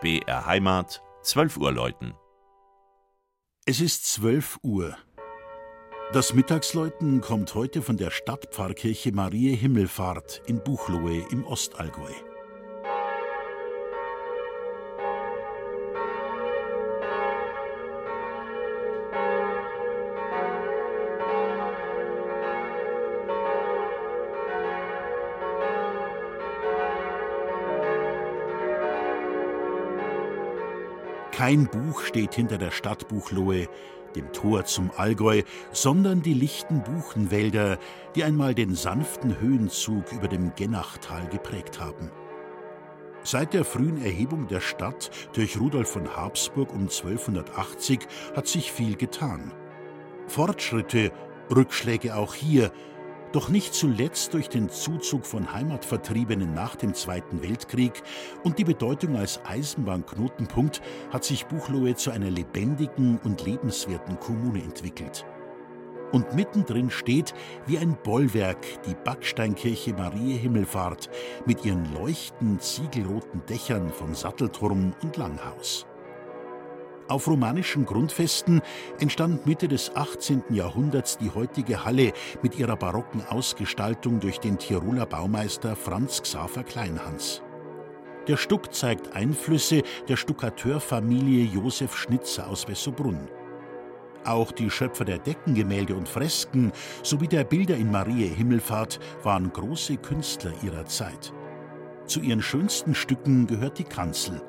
BR Heimat, 12 Uhr läuten. Es ist 12 Uhr. Das Mittagsläuten kommt heute von der Stadtpfarrkirche Marie Himmelfahrt in Buchloe im Ostallgäu. Kein Buch steht hinter der Stadt Buchloe, dem Tor zum Allgäu, sondern die lichten Buchenwälder, die einmal den sanften Höhenzug über dem Gennachtal geprägt haben. Seit der frühen Erhebung der Stadt durch Rudolf von Habsburg um 1280 hat sich viel getan. Fortschritte, Rückschläge auch hier, doch nicht zuletzt durch den Zuzug von Heimatvertriebenen nach dem Zweiten Weltkrieg und die Bedeutung als Eisenbahnknotenpunkt hat sich Buchloe zu einer lebendigen und lebenswerten Kommune entwickelt. Und mittendrin steht wie ein Bollwerk die Backsteinkirche Marie Himmelfahrt mit ihren leuchtend ziegelroten Dächern von Sattelturm und Langhaus. Auf romanischen Grundfesten entstand Mitte des 18. Jahrhunderts die heutige Halle mit ihrer barocken Ausgestaltung durch den Tiroler Baumeister Franz Xaver Kleinhans. Der Stuck zeigt Einflüsse der Stuckateurfamilie Josef Schnitzer aus Wessobrunn. Auch die Schöpfer der Deckengemälde und Fresken sowie der Bilder in Marie Himmelfahrt waren große Künstler ihrer Zeit. Zu ihren schönsten Stücken gehört die Kanzel,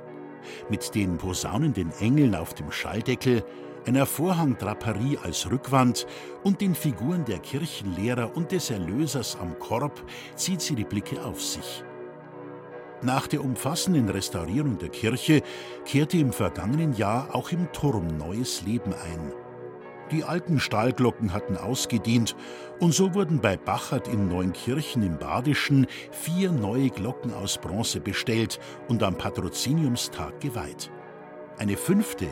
mit den posaunenden Engeln auf dem Schalldeckel, einer Vorhangdraperie als Rückwand und den Figuren der Kirchenlehrer und des Erlösers am Korb zieht sie die Blicke auf sich. Nach der umfassenden Restaurierung der Kirche kehrte im vergangenen Jahr auch im Turm neues Leben ein. Die alten Stahlglocken hatten ausgedient und so wurden bei Bachert in Neunkirchen im Badischen vier neue Glocken aus Bronze bestellt und am Patroziniumstag geweiht. Eine fünfte,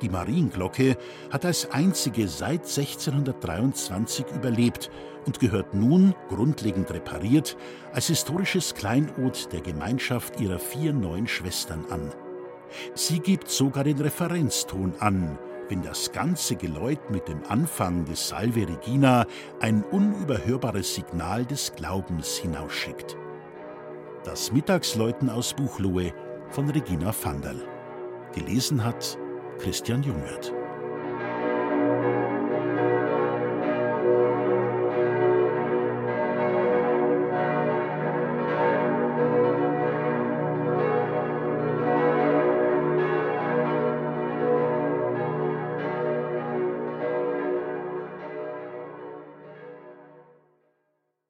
die Marienglocke, hat als einzige seit 1623 überlebt und gehört nun, grundlegend repariert, als historisches Kleinod der Gemeinschaft ihrer vier neuen Schwestern an. Sie gibt sogar den Referenzton an, wenn das ganze Geläut mit dem Anfang des Salve Regina ein unüberhörbares Signal des Glaubens hinausschickt. Das Mittagsläuten aus Buchloe von Regina Vanderl. Gelesen hat Christian Jungwirth.